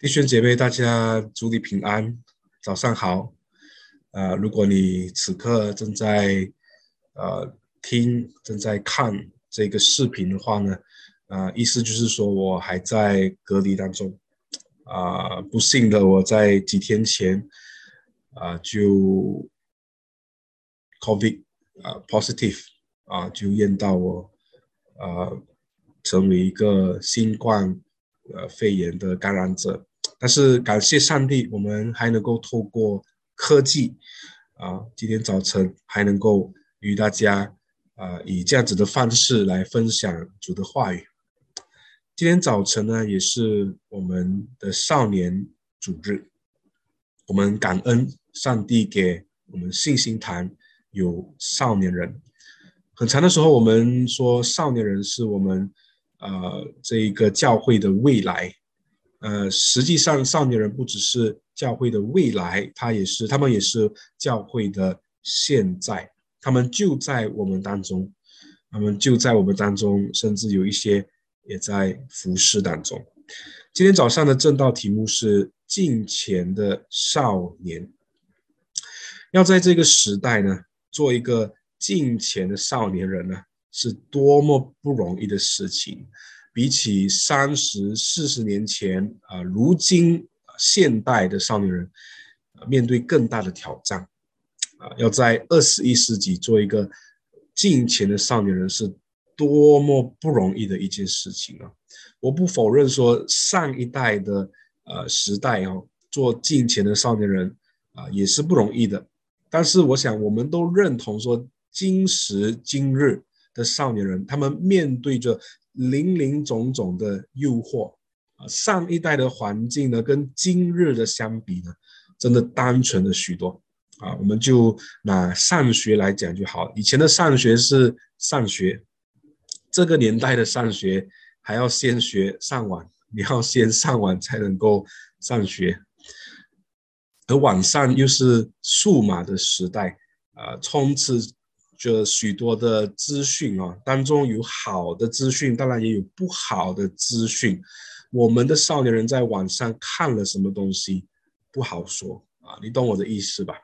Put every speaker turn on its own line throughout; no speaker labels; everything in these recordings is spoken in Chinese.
弟兄姐妹，大家祝你平安，早上好。呃，如果你此刻正在呃听、正在看这个视频的话呢，啊，意思就是说我还在隔离当中。啊，不幸的，我在几天前啊就 COVID 啊 positive 啊就验到我啊成为一个新冠呃肺炎的感染者。但是感谢上帝，我们还能够透过科技啊，今天早晨还能够与大家啊以这样子的方式来分享主的话语。今天早晨呢，也是我们的少年主日，我们感恩上帝给我们信心坛有少年人。很长的时候，我们说少年人是我们呃这一个教会的未来。呃，实际上，少年人不只是教会的未来，他也是，他们也是教会的现在，他们就在我们当中，他们就在我们当中，甚至有一些也在服侍当中。今天早上的正道题目是“敬虔的少年”，要在这个时代呢，做一个敬虔的少年人呢，是多么不容易的事情。比起三十四十年前啊，如今现代的少年人面对更大的挑战啊，要在二十一世纪做一个近前的少年人，是多么不容易的一件事情啊！我不否认说上一代的呃时代哦，做近前的少年人啊也是不容易的，但是我想我们都认同说，今时今日的少年人，他们面对着。林林总总的诱惑啊，上一代的环境呢，跟今日的相比呢，真的单纯了许多啊。我们就拿上学来讲就好，以前的上学是上学，这个年代的上学还要先学上网，你要先上网才能够上学，而网上又是数码的时代啊，充斥。就许多的资讯啊，当中有好的资讯，当然也有不好的资讯。我们的少年人在网上看了什么东西，不好说啊，你懂我的意思吧？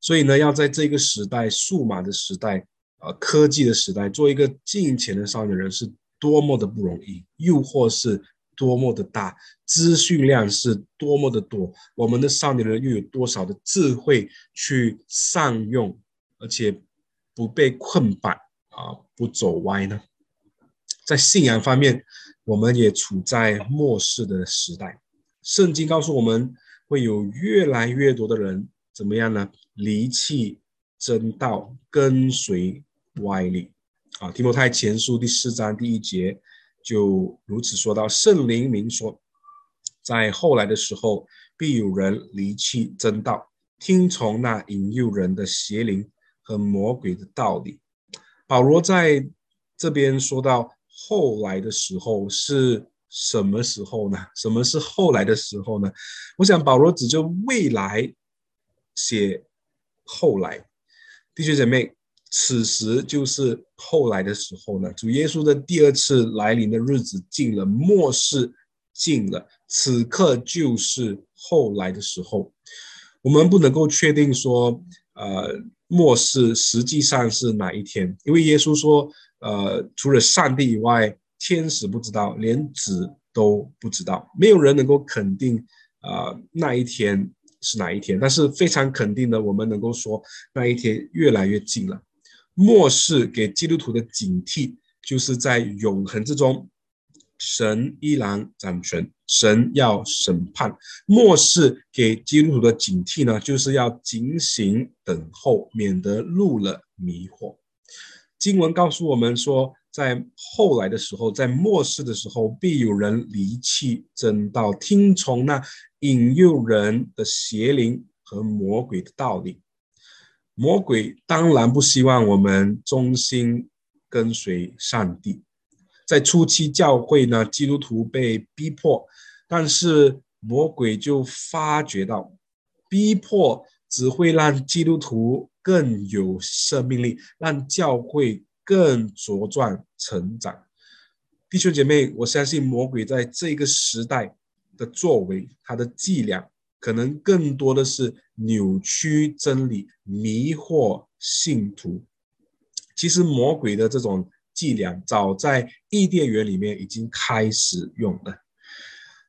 所以呢，要在这个时代，数码的时代啊，科技的时代，做一个近前的少年人，是多么的不容易，诱惑是多么的大，资讯量是多么的多，我们的少年人又有多少的智慧去善用？而且不被困绑啊，不走歪呢。在信仰方面，我们也处在末世的时代。圣经告诉我们，会有越来越多的人怎么样呢？离弃真道，跟随歪理。啊，提摩太前书第四章第一节就如此说到：圣灵明说，在后来的时候，必有人离弃真道，听从那引诱人的邪灵。和魔鬼的道理，保罗在这边说到后来的时候是什么时候呢？什么是后来的时候呢？我想保罗指着未来写后来，弟兄姐妹，此时就是后来的时候呢。主耶稣的第二次来临的日子近了，末世近了，此刻就是后来的时候。我们不能够确定说，呃。末世实际上是哪一天？因为耶稣说，呃，除了上帝以外，天使不知道，连子都不知道，没有人能够肯定，啊，那一天是哪一天。但是非常肯定的，我们能够说，那一天越来越近了。末世给基督徒的警惕，就是在永恒之中。神依然掌权，神要审判。末世给基督徒的警惕呢，就是要警醒等候，免得入了迷惑。经文告诉我们说，在后来的时候，在末世的时候，必有人离弃真道，听从那引诱人的邪灵和魔鬼的道理。魔鬼当然不希望我们忠心跟随上帝。在初期教会呢，基督徒被逼迫，但是魔鬼就发觉到，逼迫只会让基督徒更有生命力，让教会更茁壮成长。弟兄姐妹，我相信魔鬼在这个时代的作为，他的伎俩，可能更多的是扭曲真理、迷惑信徒。其实魔鬼的这种伎俩，早在伊甸园里面已经开始用了。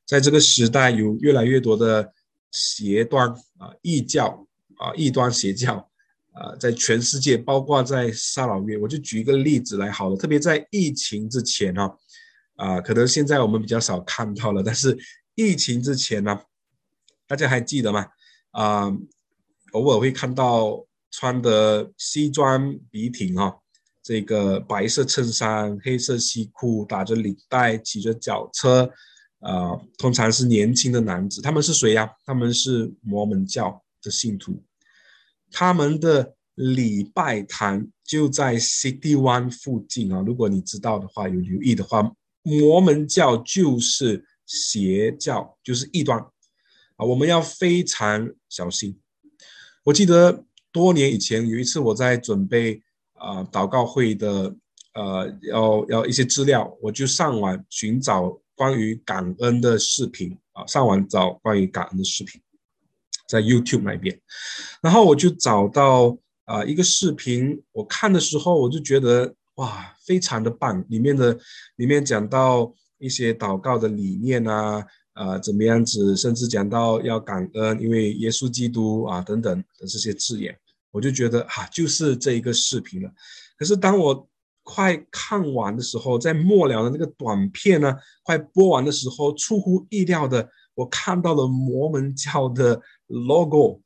在这个时代，有越来越多的邪端啊、异教啊、异端邪教啊，在全世界，包括在沙老院，我就举一个例子来好了。特别在疫情之前哈，啊，可能现在我们比较少看到了，但是疫情之前呢，大家还记得吗？啊，偶尔会看到穿的西装笔挺哈，这个白色衬衫、黑色西裤，打着领带，骑着脚车。啊，通常是年轻的男子，他们是谁呀？他们是摩门教的信徒，他们的礼拜堂就在 City One 附近啊。如果你知道的话，有留意的话，摩门教就是邪教，就是异端啊。我们要非常小心。我记得多年以前有一次，我在准备啊祷告会的呃，要要一些资料，我就上网寻找。关于感恩的视频啊，上网找关于感恩的视频，在 YouTube 那边，然后我就找到啊一个视频，我看的时候我就觉得哇，非常的棒，里面的里面讲到一些祷告的理念啊，呃怎么样子，甚至讲到要感恩，因为耶稣基督啊等等的这些字眼，我就觉得啊，就是这一个视频了。可是当我快看完的时候，在末了的那个短片呢，快播完的时候，出乎意料的，我看到了摩门教的 logo，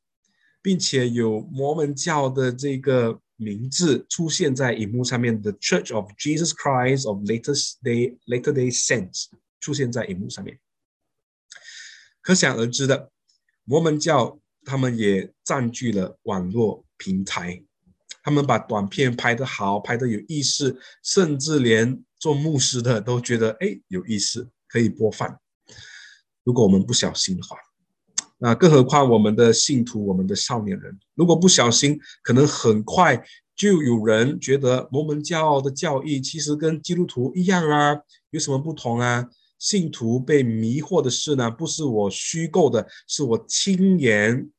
并且有摩门教的这个名字出现在荧幕上面，The Church of Jesus Christ of Latter Day Latter Day Saints 出现在荧幕上面。可想而知的，摩门教他们也占据了网络平台。他们把短片拍得好，拍得有意思，甚至连做牧师的都觉得哎有意思，可以播放。如果我们不小心的话，那更何况我们的信徒，我们的少年人，如果不小心，可能很快就有人觉得摩门教的教义其实跟基督徒一样啊，有什么不同啊？信徒被迷惑的事呢，不是我虚构的，是我亲眼、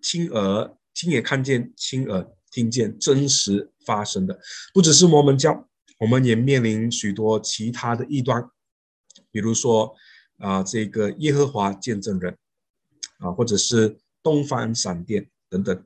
亲耳、亲眼看见、亲耳。听见真实发生的，不只是摩门教，我们也面临许多其他的异端，比如说啊，这个耶和华见证人啊，或者是东方闪电等等。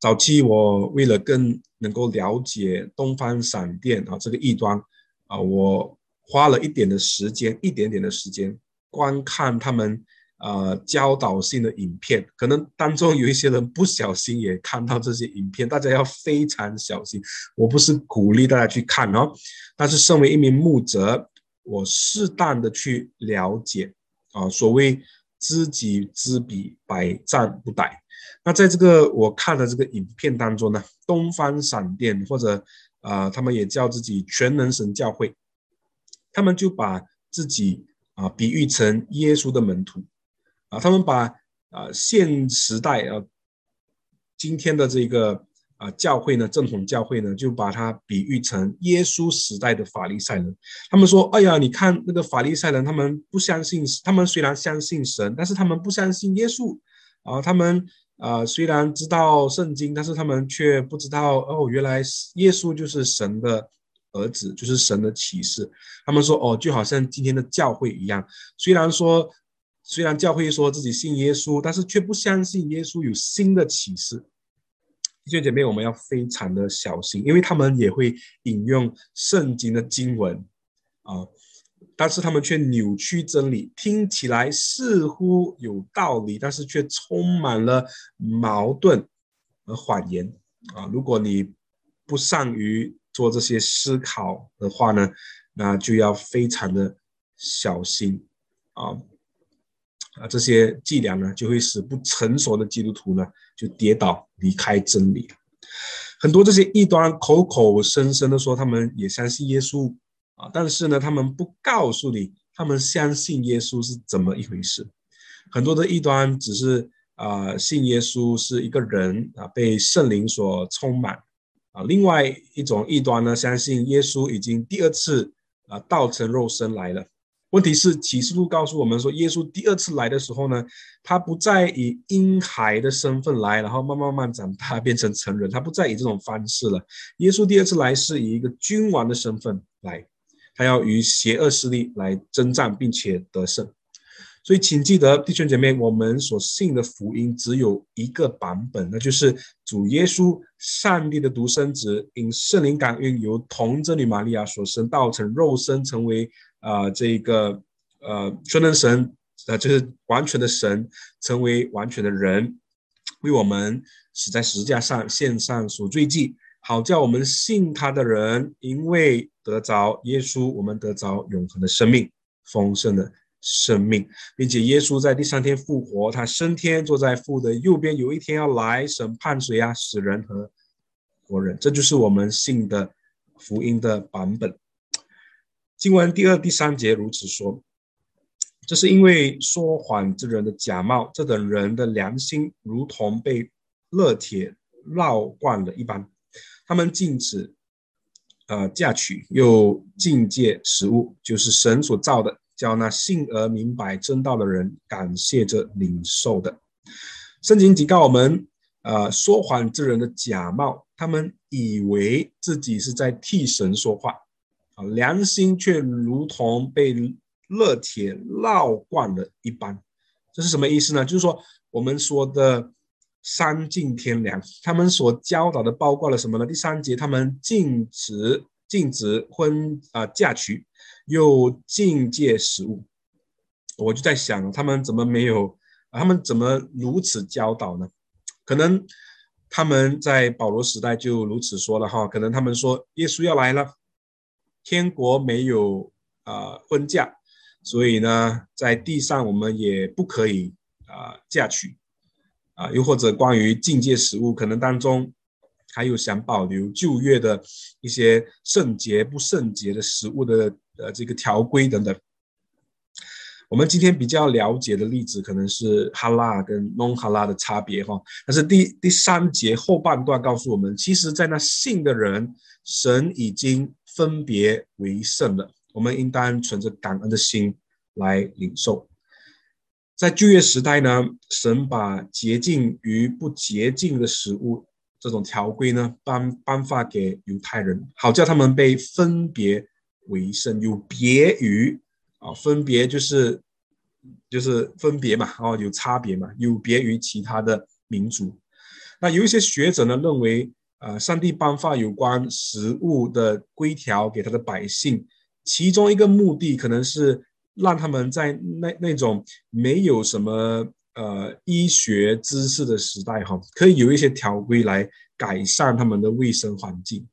早期我为了更能够了解东方闪电啊这个异端啊，我花了一点的时间，一点点的时间观看他们。呃，教导性的影片，可能当中有一些人不小心也看到这些影片，大家要非常小心。我不是鼓励大家去看哦，但是身为一名牧者，我适当的去了解啊，所谓知己知彼，百战不殆。那在这个我看的这个影片当中呢，东方闪电或者啊，他们也叫自己全能神教会，他们就把自己啊比喻成耶稣的门徒。啊，他们把啊现时代啊今天的这个啊教会呢，正统教会呢，就把它比喻成耶稣时代的法利赛人。他们说：“哎呀，你看那个法利赛人，他们不相信，他们虽然相信神，但是他们不相信耶稣啊。他们啊虽然知道圣经，但是他们却不知道哦，原来耶稣就是神的儿子，就是神的启示。他们说：哦，就好像今天的教会一样，虽然说。”虽然教会说自己信耶稣，但是却不相信耶稣有新的启示。弟兄姐妹，我们要非常的小心，因为他们也会引用圣经的经文啊，但是他们却扭曲真理，听起来似乎有道理，但是却充满了矛盾和谎言啊。如果你不善于做这些思考的话呢，那就要非常的小心啊。啊，这些伎俩呢，就会使不成熟的基督徒呢，就跌倒离开真理。很多这些异端口口声声的说他们也相信耶稣啊，但是呢，他们不告诉你他们相信耶稣是怎么一回事。很多的异端只是啊，信耶稣是一个人啊，被圣灵所充满啊。另外一种异端呢，相信耶稣已经第二次啊，道成肉身来了。问题是启示录告诉我们说，耶稣第二次来的时候呢，他不再以婴孩的身份来，然后慢慢慢长大变成成人，他不再以这种方式了。耶稣第二次来是以一个君王的身份来，他要与邪恶势力来征战，并且得胜。所以，请记得，弟兄姐妹，我们所信的福音只有一个版本，那就是主耶稣，上帝的独生子，因圣灵感孕，由童贞女玛利亚所生，道成肉身，成为啊这个呃全能神，呃就是完全的神，成为完全的人，为我们死在十字架上，献上赎罪祭，好叫我们信他的人，因为得着耶稣，我们得着永恒的生命，丰盛的。生命，并且耶稣在第三天复活，他升天坐在父的右边，有一天要来审判谁啊？死人和活人，这就是我们信的福音的版本。经文第二、第三节如此说：这是因为说谎之人的假冒，这等人的良心如同被热铁烙惯了一般，他们禁止呃嫁娶，又禁戒食物，就是神所造的。叫那信而明白真道的人感谢着领受的。圣经警告我们：，呃，说谎之人的假冒，他们以为自己是在替神说话，啊，良心却如同被热铁烙惯了一般。这是什么意思呢？就是说，我们说的三尽天良，他们所教导的包括了什么呢？第三节，他们禁止禁止婚啊嫁娶。又境界食物，我就在想，他们怎么没有？他们怎么如此教导呢？可能他们在保罗时代就如此说了哈。可能他们说耶稣要来了，天国没有啊婚嫁，所以呢，在地上我们也不可以啊嫁娶啊。又或者关于境界食物，可能当中还有想保留旧约的一些圣洁不圣洁的食物的。呃，这个条规等等，我们今天比较了解的例子可能是哈拉跟弄哈拉的差别哈。但是第第三节后半段告诉我们，其实，在那信的人，神已经分别为圣了。我们应当存着感恩的心来领受。在旧约时代呢，神把洁净与不洁净的食物这种条规呢颁颁发给犹太人，好叫他们被分别。为圣有别于啊，分别就是就是分别嘛，哦，有差别嘛，有别于其他的民族。那有一些学者呢认为，啊，上帝颁发有关食物的规条给他的百姓，其中一个目的可能是让他们在那那种没有什么呃医学知识的时代，哈，可以有一些条规来改善他们的卫生环境。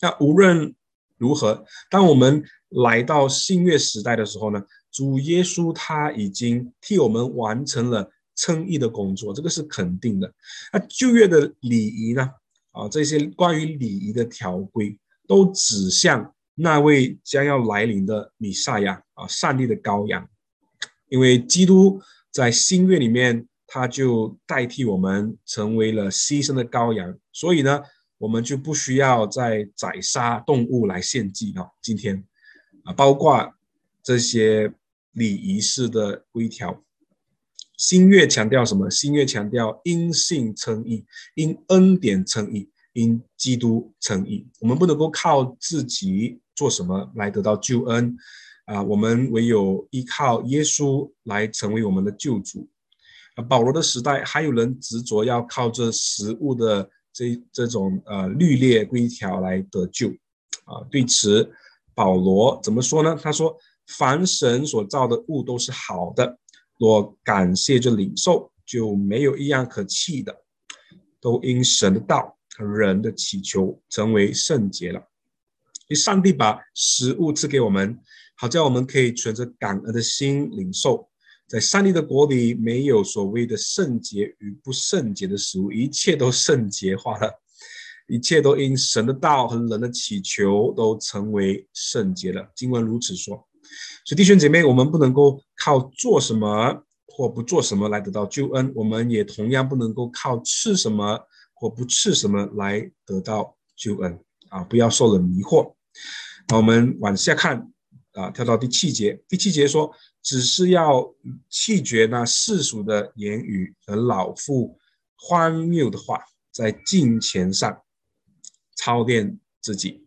那无论。如何？当我们来到新月时代的时候呢？主耶稣他已经替我们完成了称义的工作，这个是肯定的。那旧约的礼仪呢？啊，这些关于礼仪的条规都指向那位将要来临的弥撒亚啊，上帝的羔羊。因为基督在新月里面，他就代替我们成为了牺牲的羔羊，所以呢。我们就不需要再宰杀动物来献祭了。今天啊，包括这些礼仪式的规条，新月强调什么？新月强调因信称义，因恩典称义，因基督称义。我们不能够靠自己做什么来得到救恩啊！我们唯有依靠耶稣来成为我们的救主。啊，保罗的时代还有人执着要靠这食物的。这这种呃律列规条来得救，啊，对此保罗怎么说呢？他说：“凡神所造的物都是好的，若感谢着领受，就没有一样可弃的，都因神的道和人的祈求成为圣洁了。因上帝把食物赐给我们，好叫我们可以存着感恩的心领受。”在上帝的国里，没有所谓的圣洁与不圣洁的食物，一切都圣洁化了，一切都因神的道和人的祈求都成为圣洁了。经文如此说，所以弟兄姐妹，我们不能够靠做什么或不做什么来得到救恩，我们也同样不能够靠吃什么或不吃什么来得到救恩啊！不要受了迷惑。那我们往下看。啊，跳到第七节，第七节说，只是要弃绝那世俗的言语和老妇荒谬的话，在金钱上操练自己。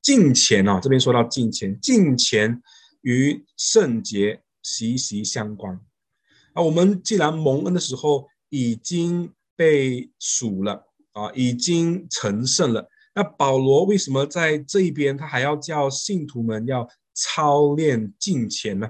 金钱啊，这边说到金钱，金钱与圣洁息息相关。啊，我们既然蒙恩的时候已经被赎了啊，已经成圣了，那保罗为什么在这一边他还要叫信徒们要操练金钱呢？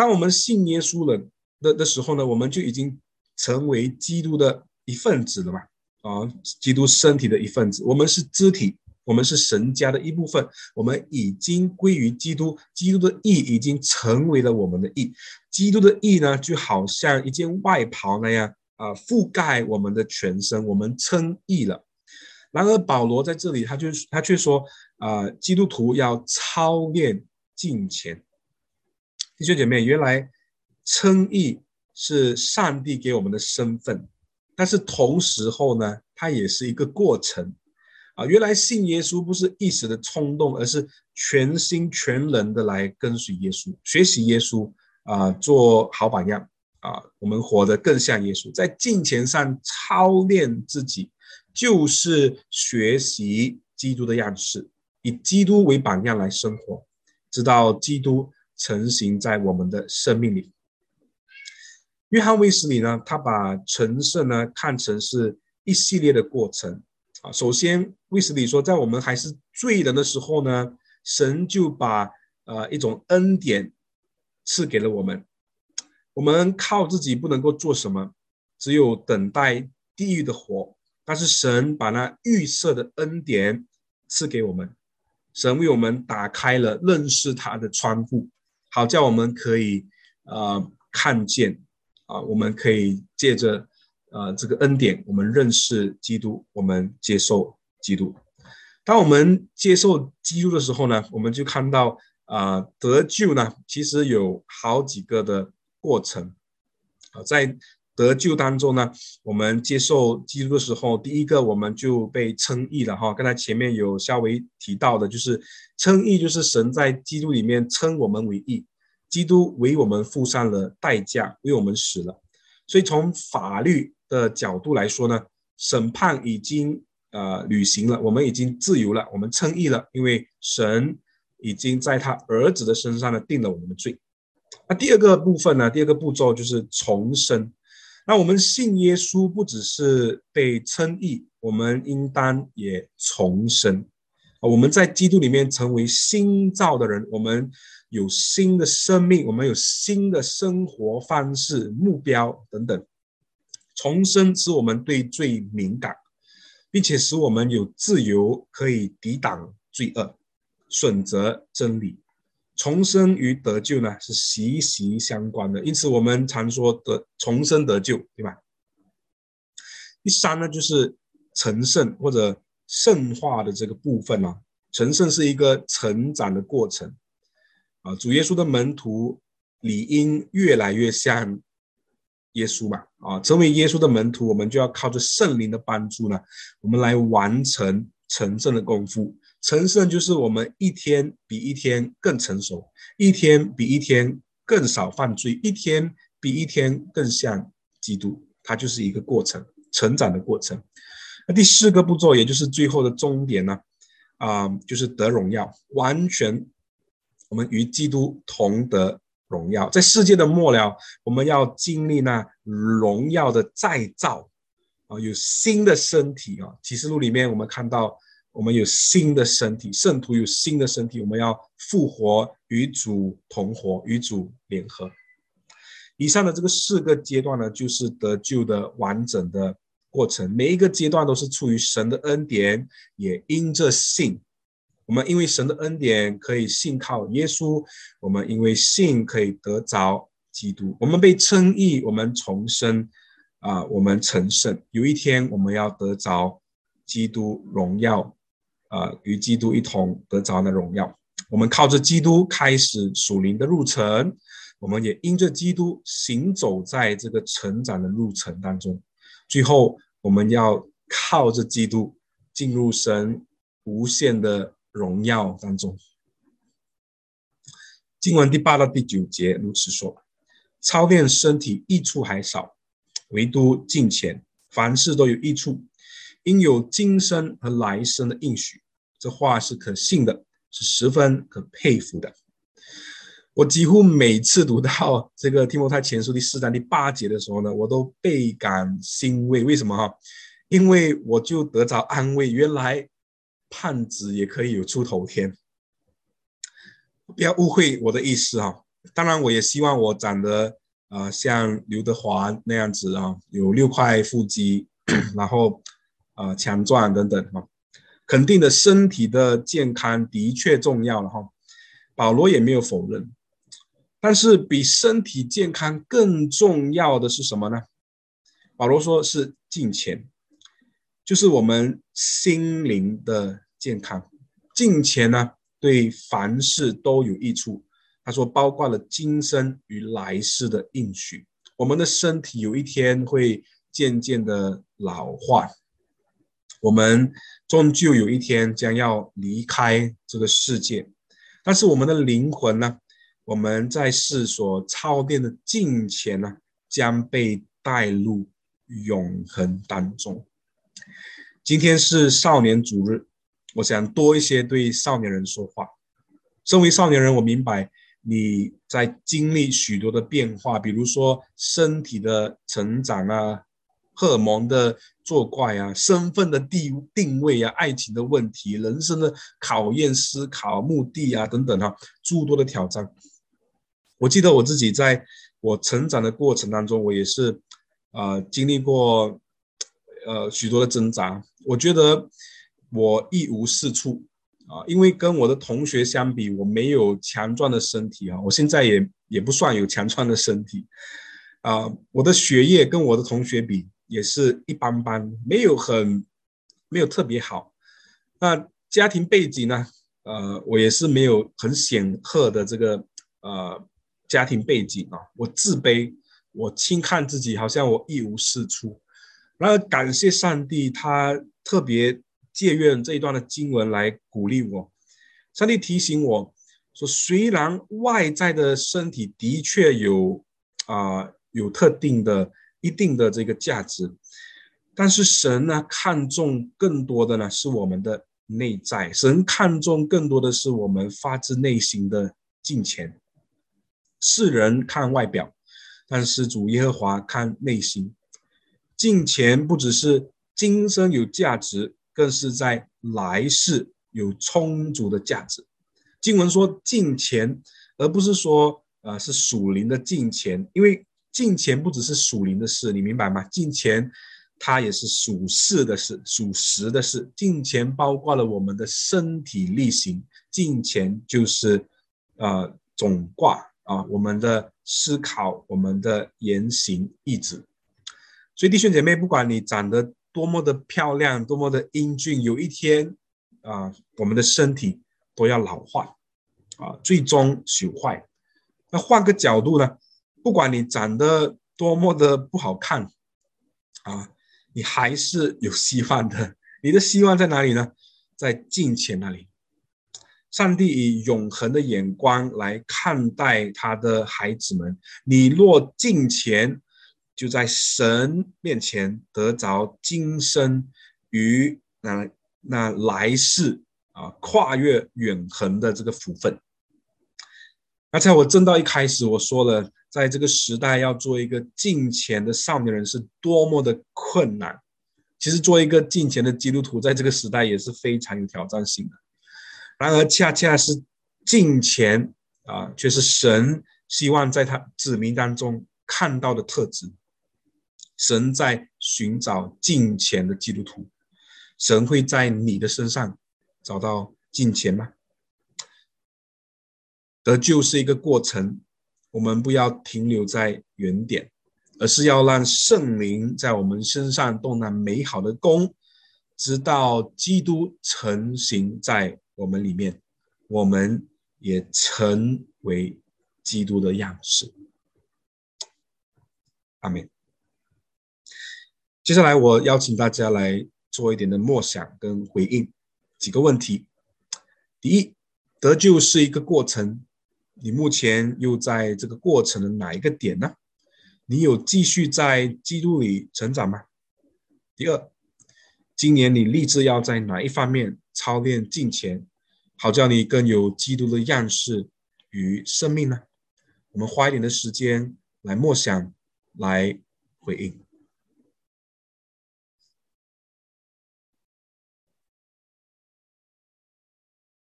当我们信耶稣了的的时候呢，我们就已经成为基督的一份子了嘛？啊，基督身体的一份子，我们是肢体。我们是神家的一部分，我们已经归于基督，基督的义已经成为了我们的义。基督的义呢，就好像一件外袍那样啊，覆盖我们的全身，我们称义了。然而保罗在这里，他就他却说啊，基督徒要操练敬虔。弟兄姐妹，原来称义是上帝给我们的身份，但是同时候呢，它也是一个过程。啊，原来信耶稣不是一时的冲动，而是全心全人的来跟随耶稣，学习耶稣啊，做好榜样啊，我们活得更像耶稣，在金钱上操练自己，就是学习基督的样式，以基督为榜样来生活，直到基督成型在我们的生命里。约翰卫斯理呢，他把成圣呢看成是一系列的过程。啊，首先，卫斯理说，在我们还是罪人的时候呢，神就把呃一种恩典赐给了我们。我们靠自己不能够做什么，只有等待地狱的火。但是神把那预设的恩典赐给我们，神为我们打开了认识他的窗户，好叫我们可以呃看见啊，我们可以借着。呃，这个恩典，我们认识基督，我们接受基督。当我们接受基督的时候呢，我们就看到啊，得救呢，其实有好几个的过程。啊，在得救当中呢，我们接受基督的时候，第一个我们就被称义了哈。刚才前面有稍微提到的，就是称义，就是神在基督里面称我们为义，基督为我们付上了代价，为我们死了。所以从法律。的角度来说呢，审判已经呃履行了，我们已经自由了，我们称义了，因为神已经在他儿子的身上呢定了我们的罪。那第二个部分呢，第二个步骤就是重生。那我们信耶稣不只是被称义，我们应当也重生！我们在基督里面成为新造的人，我们有新的生命，我们有新的生活方式、目标等等。重生使我们对罪敏感，并且使我们有自由，可以抵挡罪恶，选择真理。重生与得救呢是息息相关的，因此我们常说得重生得救，对吧？第三呢，就是成圣或者圣化的这个部分呢，成圣是一个成长的过程啊。主耶稣的门徒理应越来越像。耶稣嘛，啊，成为耶稣的门徒，我们就要靠着圣灵的帮助呢，我们来完成成圣的功夫。成圣就是我们一天比一天更成熟，一天比一天更少犯罪，一天比一天更像基督。它就是一个过程，成长的过程。那第四个步骤，也就是最后的终点呢，啊，就是得荣耀，完全我们与基督同得。荣耀在世界的末了，我们要经历那荣耀的再造啊，有新的身体啊。启示录里面我们看到，我们有新的身体，圣徒有新的身体，我们要复活，与主同活，与主联合。以上的这个四个阶段呢，就是得救的完整的过程，每一个阶段都是出于神的恩典，也因着信。我们因为神的恩典可以信靠耶稣，我们因为信可以得着基督，我们被称义，我们重生，啊，我们成圣。有一天我们要得着基督荣耀，啊，与基督一同得着的荣耀。我们靠着基督开始属灵的路程，我们也因着基督行走在这个成长的路程当中。最后我们要靠着基督进入神无限的。荣耀当中。经文第八到第九节如此说：操练身体益处还少，唯独敬虔，凡事都有益处，应有今生和来生的应许。这话是可信的，是十分可佩服的。我几乎每次读到这个提摩太前书第四章第八节的时候呢，我都倍感欣慰。为什么哈？因为我就得着安慰，原来胖子也可以有出头天。不要误会我的意思哈。当然，我也希望我长得啊像刘德华那样子啊，有六块腹肌，然后啊强壮等等哈。肯定的身体的健康的确重要了哈。保罗也没有否认。但是比身体健康更重要的是什么呢？保罗说是金钱，就是我们心灵的健康。金钱呢，对凡事都有益处。他说，包括了今生与来世的应许。我们的身体有一天会渐渐的老化，我们终究有一天将要离开这个世界。但是我们的灵魂呢？我们在世所操练的金钱呢，将被带入永恒当中。今天是少年主日，我想多一些对少年人说话。身为少年人，我明白你在经历许多的变化，比如说身体的成长啊，荷尔蒙的作怪啊，身份的定定位啊，爱情的问题，人生的考验、思考、目的啊等等哈，诸多的挑战。我记得我自己在我成长的过程当中，我也是，呃，经历过，呃，许多的挣扎。我觉得我一无是处啊，因为跟我的同学相比，我没有强壮的身体啊。我现在也也不算有强壮的身体，啊，我的学业跟我的同学比也是一般般，没有很没有特别好。那家庭背景呢？呃，我也是没有很显赫的这个呃。家庭背景啊，我自卑，我轻看自己，好像我一无是处。然而感谢上帝，他特别借用这一段的经文来鼓励我。上帝提醒我说，虽然外在的身体的确有啊有特定的一定的这个价值，但是神呢看重更多的呢是我们的内在，神看重更多的是我们发自内心的敬虔。世人看外表，但是主耶和华看内心。金钱不只是今生有价值，更是在来世有充足的价值。经文说金钱，而不是说呃是属灵的金钱，因为金钱不只是属灵的事，你明白吗？金钱它也是属事的事，属实的事。金钱包括了我们的身体力行，金钱就是呃总卦。啊，我们的思考，我们的言行意志，所以弟兄姐妹，不管你长得多么的漂亮，多么的英俊，有一天啊，我们的身体都要老化，啊，最终朽坏。那换个角度呢，不管你长得多么的不好看，啊，你还是有希望的。你的希望在哪里呢？在金钱那里。上帝以永恒的眼光来看待他的孩子们。你若敬虔，就在神面前得着今生与那那来世啊跨越远恒的这个福分。那在我正到一开始我说了，在这个时代要做一个敬虔的少年人是多么的困难。其实做一个敬虔的基督徒，在这个时代也是非常有挑战性的。然而，恰恰是敬虔啊，却是神希望在他子民当中看到的特质。神在寻找敬虔的基督徒，神会在你的身上找到敬虔吗？得救是一个过程，我们不要停留在原点，而是要让圣灵在我们身上动那美好的功，直到基督成型在。我们里面，我们也成为基督的样式。阿门。接下来，我邀请大家来做一点的默想跟回应几个问题。第一，得救是一个过程，你目前又在这个过程的哪一个点呢？你有继续在基督里成长吗？第二，今年你立志要在哪一方面操练进前，好叫你更有基督的样式与生命呢？我们花一点的时间来默想，来回应。